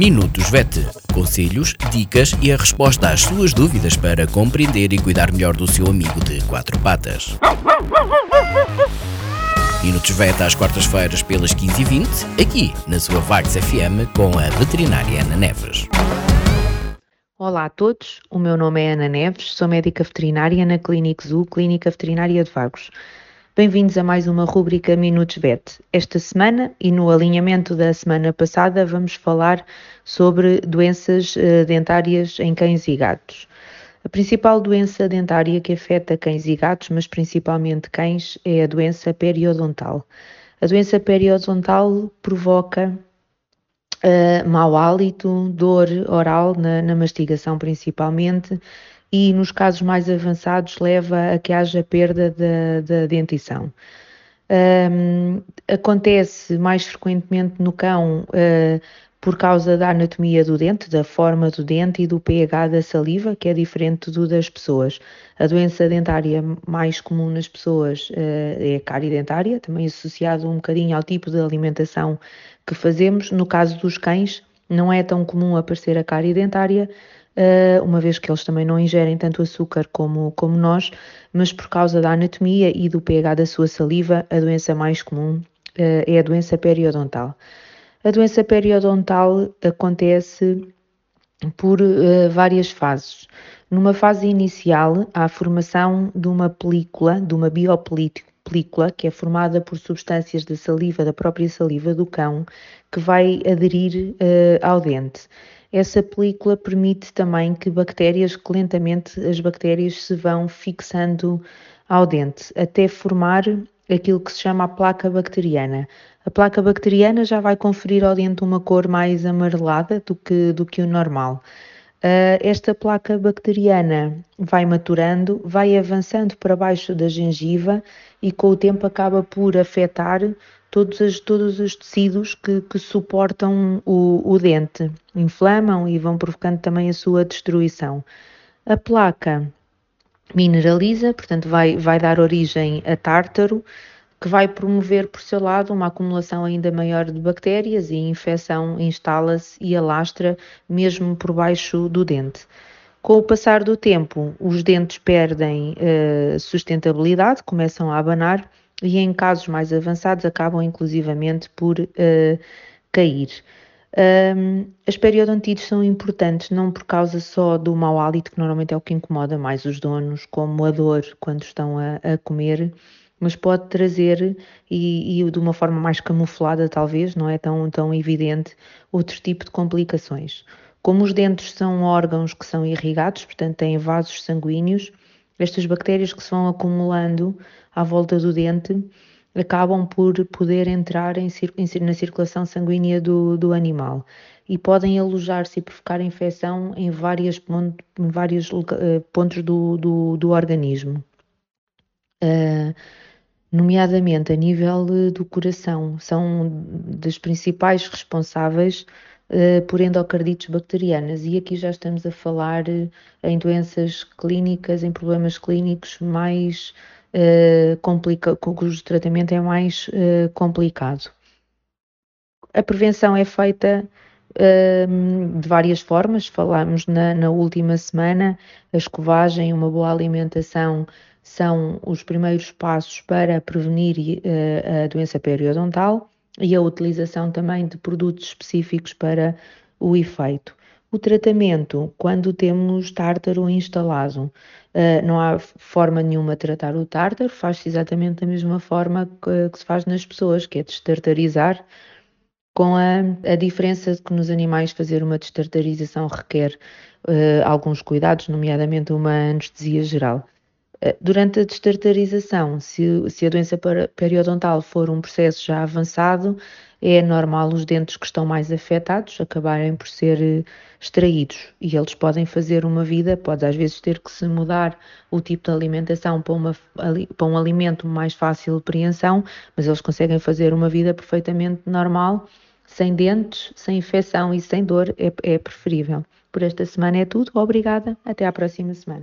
Minutos VET. Conselhos, dicas e a resposta às suas dúvidas para compreender e cuidar melhor do seu amigo de quatro patas. Minutos VET às quartas-feiras pelas 15h20, aqui na sua Vagos FM com a veterinária Ana Neves. Olá a todos, o meu nome é Ana Neves, sou médica veterinária na Clínica Zoo, Clínica Veterinária de Vagos. Bem-vindos a mais uma rúbrica Minutos Vet. Esta semana e no alinhamento da semana passada vamos falar sobre doenças uh, dentárias em cães e gatos. A principal doença dentária que afeta cães e gatos, mas principalmente cães, é a doença periodontal. A doença periodontal provoca uh, mau hálito, dor oral na, na mastigação principalmente, e nos casos mais avançados leva a que haja perda da, dentição. Um, acontece mais frequentemente no cão uh, por causa da anatomia do dente, da forma do dente e do pH da saliva, que é diferente do das pessoas. A doença dentária mais comum nas pessoas uh, é a cárie dentária, também associado um bocadinho ao tipo de alimentação que fazemos. No caso dos cães, não é tão comum aparecer a cárie dentária, uh, uma vez que eles também não ingerem tanto açúcar como, como nós, mas por causa da anatomia e do pH da sua saliva, a doença mais comum uh, é a doença periodontal. A doença periodontal acontece por uh, várias fases. Numa fase inicial, há a formação de uma película, de uma biopelícula, que é formada por substâncias da saliva, da própria saliva do cão, que vai aderir uh, ao dente. Essa película permite também que bactérias, que lentamente as bactérias se vão fixando ao dente, até formar aquilo que se chama a placa bacteriana. A placa bacteriana já vai conferir ao dente uma cor mais amarelada do que, do que o normal. Uh, esta placa bacteriana vai maturando, vai avançando para baixo da gengiva e com o tempo acaba por afetar todos, as, todos os tecidos que, que suportam o, o, dente, inflamam e vão provocando também a sua destruição. A placa mineraliza, portanto, vai, vai dar origem a tártaro, que vai promover, por seu lado, uma acumulação ainda maior de bactérias e a infecção instala-se e alastra mesmo por baixo do dente. Com o passar do tempo, os dentes perdem uh, sustentabilidade, começam a abanar e em casos mais avançados acabam inclusivamente por uh, cair. Um, as periodontites são importantes não por causa só do mau hálito, que normalmente é o que incomoda mais os donos, como a dor quando estão a, a comer, mas pode trazer, e, e, de uma forma mais camuflada talvez, não é tão, tão evidente, outro tipo de complicações. Como os dentes são órgãos que são irrigados, portanto têm vasos sanguíneos, estas bactérias que se vão acumulando à volta do dente acabam por poder entrar em, na circulação sanguínea do, do animal e podem alojar-se e provocar infecção em, várias, em vários uh, pontos do, do, do organismo. Uh, nomeadamente a nível do coração, são das principais responsáveis uh, por endocardites bacterianas, e aqui já estamos a falar em doenças clínicas, em problemas clínicos mais uh, complica, cujo tratamento é mais complicado. A prevenção é feita uh, de várias formas, falámos na, na, última semana, a escovagem, uma boa alimentação são os primeiros passos para prevenir a doença periodontal e a utilização também de produtos específicos para o efeito. O tratamento, quando temos tártaro instalado, uh, não há forma nenhuma de tratar o tártaro, faz-se exatamente da mesma forma que, que, se faz nas pessoas, que é destartarizar, com a, a diferença de que nos animais fazer uma destartarização requer uh, alguns cuidados, nomeadamente uma anestesia geral. Uh, durante a destartarização, se, se a doença periodontal for um processo já avançado, é normal os dentes que estão mais afetados acabarem por ser eh, extraídos e eles podem fazer uma vida, pode às vezes ter que se mudar o tipo de alimentação para, uma, para um alimento mais fácil de apreensão, mas eles conseguem fazer uma vida perfeitamente normal, sem dentes, sem infecção e sem dor, é, é preferível. Por esta semana é tudo, obrigada, até à próxima semana.